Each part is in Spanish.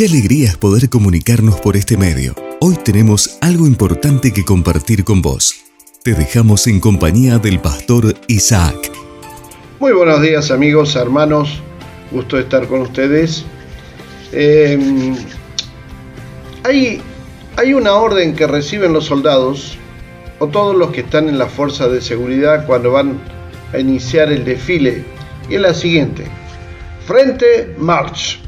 Qué alegría es poder comunicarnos por este medio. Hoy tenemos algo importante que compartir con vos. Te dejamos en compañía del pastor Isaac. Muy buenos días amigos, hermanos. Gusto estar con ustedes. Em, hay, hay una orden que reciben los soldados o todos los que están en la fuerza de seguridad cuando van a iniciar el desfile. Y es la siguiente. Frente, march.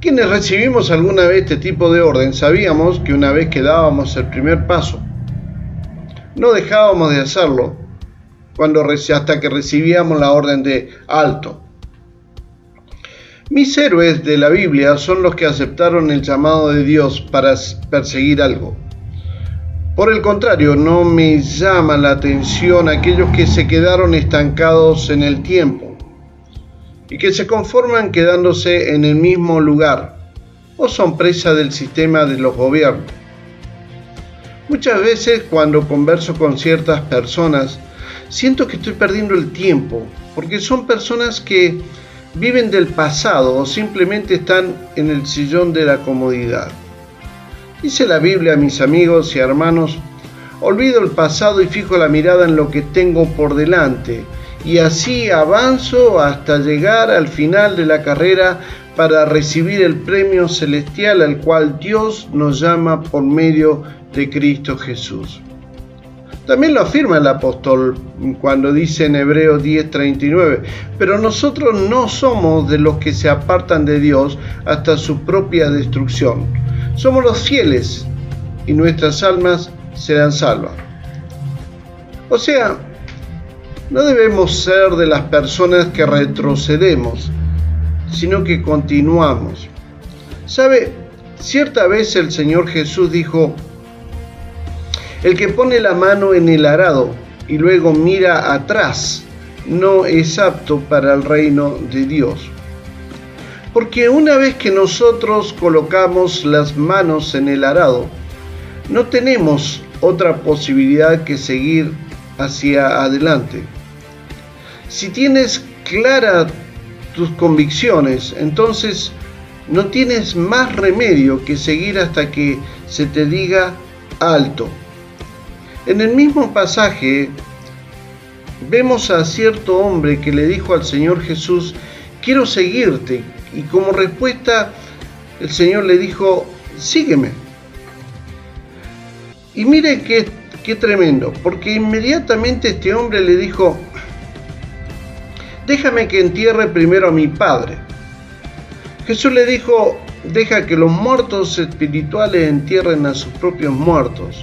Quienes recibimos alguna vez este tipo de orden sabíamos que una vez que dábamos el primer paso, no dejábamos de hacerlo cuando, hasta que recibíamos la orden de alto. Mis héroes de la Biblia son los que aceptaron el llamado de Dios para perseguir algo. Por el contrario, no me llama la atención aquellos que se quedaron estancados en el tiempo y que se conforman quedándose en el mismo lugar o son presa del sistema de los gobiernos. Muchas veces cuando converso con ciertas personas, siento que estoy perdiendo el tiempo, porque son personas que viven del pasado o simplemente están en el sillón de la comodidad. Dice la Biblia, mis amigos y hermanos, olvido el pasado y fijo la mirada en lo que tengo por delante y así avanzo hasta llegar al final de la carrera para recibir el premio celestial al cual Dios nos llama por medio de Cristo Jesús. También lo afirma el apóstol cuando dice en Hebreos 10:39, pero nosotros no somos de los que se apartan de Dios hasta su propia destrucción. Somos los fieles y nuestras almas serán salvas. O sea, no debemos ser de las personas que retrocedemos, sino que continuamos. ¿Sabe? Cierta vez el Señor Jesús dijo, el que pone la mano en el arado y luego mira atrás, no es apto para el reino de Dios. Porque una vez que nosotros colocamos las manos en el arado, no tenemos otra posibilidad que seguir hacia adelante. Si tienes claras tus convicciones, entonces no tienes más remedio que seguir hasta que se te diga alto. En el mismo pasaje vemos a cierto hombre que le dijo al Señor Jesús, quiero seguirte. Y como respuesta el Señor le dijo, sígueme. Y mire qué, qué tremendo, porque inmediatamente este hombre le dijo, déjame que entierre primero a mi padre. Jesús le dijo, deja que los muertos espirituales entierren a sus propios muertos.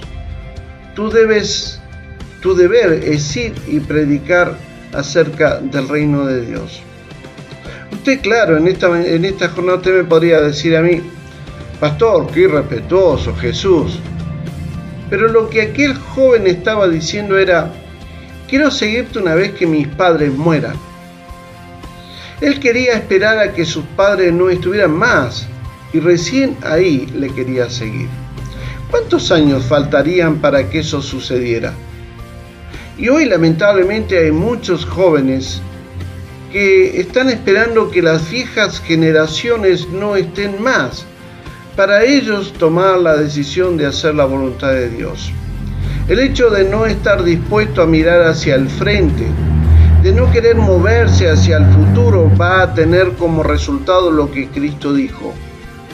Tú debes, tu deber es ir y predicar acerca del reino de Dios. Usted, claro, en esta, en esta jornada usted me podría decir a mí, pastor, qué irrespetuoso Jesús. Pero lo que aquel joven estaba diciendo era, quiero seguirte una vez que mis padres mueran. Él quería esperar a que sus padres no estuvieran más y recién ahí le quería seguir. ¿Cuántos años faltarían para que eso sucediera? Y hoy lamentablemente hay muchos jóvenes que están esperando que las viejas generaciones no estén más para ellos tomar la decisión de hacer la voluntad de Dios. El hecho de no estar dispuesto a mirar hacia el frente, de no querer moverse hacia el futuro va a tener como resultado lo que Cristo dijo.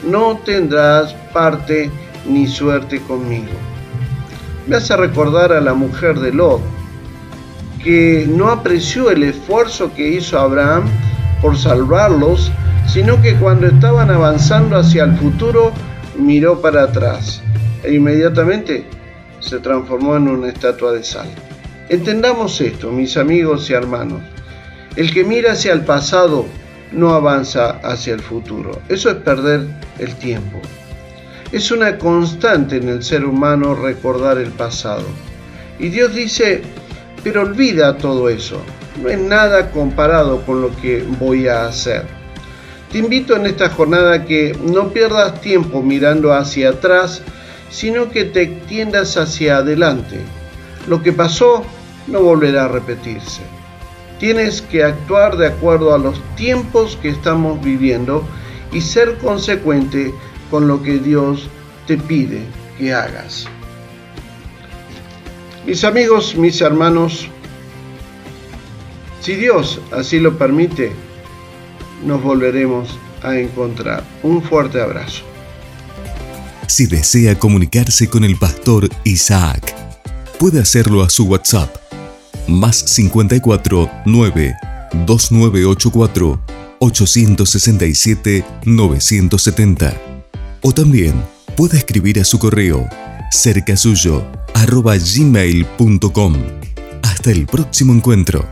No tendrás parte ni suerte conmigo. Me hace recordar a la mujer de Lot, que no apreció el esfuerzo que hizo Abraham por salvarlos, sino que cuando estaban avanzando hacia el futuro, miró para atrás e inmediatamente se transformó en una estatua de sal. Entendamos esto, mis amigos y hermanos. El que mira hacia el pasado no avanza hacia el futuro. Eso es perder el tiempo. Es una constante en el ser humano recordar el pasado. Y Dios dice, pero olvida todo eso. No es nada comparado con lo que voy a hacer. Te invito en esta jornada que no pierdas tiempo mirando hacia atrás, sino que te extiendas hacia adelante lo que pasó no volverá a repetirse. Tienes que actuar de acuerdo a los tiempos que estamos viviendo y ser consecuente con lo que Dios te pide que hagas. Mis amigos, mis hermanos, si Dios así lo permite, nos volveremos a encontrar. Un fuerte abrazo. Si desea comunicarse con el pastor Isaac, puede hacerlo a su WhatsApp más 54 9 2984 867 970 o también puede escribir a su correo cercasuyo arroba gmail.com. Hasta el próximo encuentro.